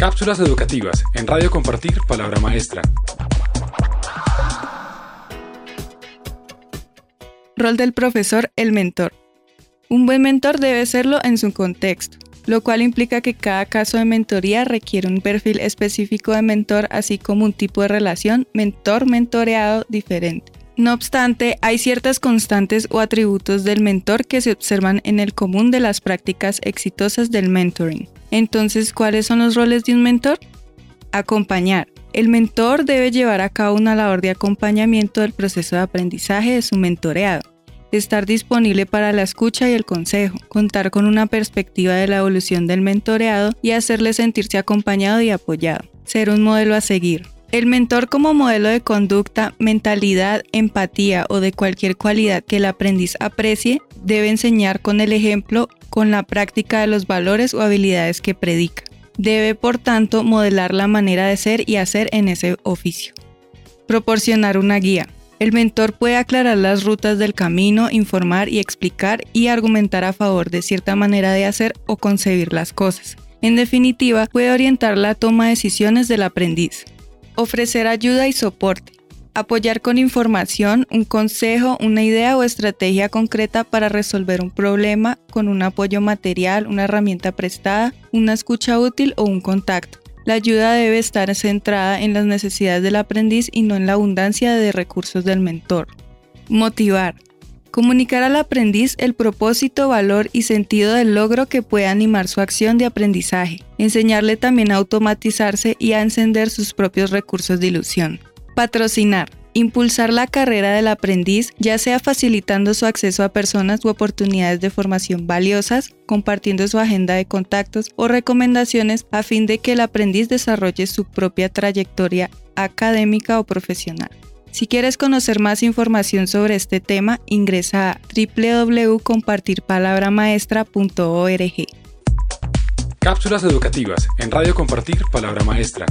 Cápsulas educativas en Radio Compartir Palabra Maestra. Rol del profesor, el mentor. Un buen mentor debe serlo en su contexto, lo cual implica que cada caso de mentoría requiere un perfil específico de mentor, así como un tipo de relación mentor-mentoreado diferente. No obstante, hay ciertas constantes o atributos del mentor que se observan en el común de las prácticas exitosas del mentoring. Entonces, ¿cuáles son los roles de un mentor? Acompañar. El mentor debe llevar a cabo una labor de acompañamiento del proceso de aprendizaje de su mentoreado. Estar disponible para la escucha y el consejo, contar con una perspectiva de la evolución del mentoreado y hacerle sentirse acompañado y apoyado. Ser un modelo a seguir. El mentor como modelo de conducta, mentalidad, empatía o de cualquier cualidad que el aprendiz aprecie, debe enseñar con el ejemplo, con la práctica de los valores o habilidades que predica. Debe, por tanto, modelar la manera de ser y hacer en ese oficio. Proporcionar una guía. El mentor puede aclarar las rutas del camino, informar y explicar y argumentar a favor de cierta manera de hacer o concebir las cosas. En definitiva, puede orientar la toma de decisiones del aprendiz ofrecer ayuda y soporte, apoyar con información, un consejo, una idea o estrategia concreta para resolver un problema con un apoyo material, una herramienta prestada, una escucha útil o un contacto. La ayuda debe estar centrada en las necesidades del aprendiz y no en la abundancia de recursos del mentor. Motivar. Comunicar al aprendiz el propósito, valor y sentido del logro que puede animar su acción de aprendizaje. Enseñarle también a automatizarse y a encender sus propios recursos de ilusión. Patrocinar. Impulsar la carrera del aprendiz, ya sea facilitando su acceso a personas u oportunidades de formación valiosas, compartiendo su agenda de contactos o recomendaciones a fin de que el aprendiz desarrolle su propia trayectoria académica o profesional. Si quieres conocer más información sobre este tema, ingresa a www.compartirpalabramaestra.org. Cápsulas educativas en Radio Compartir Palabra Maestra.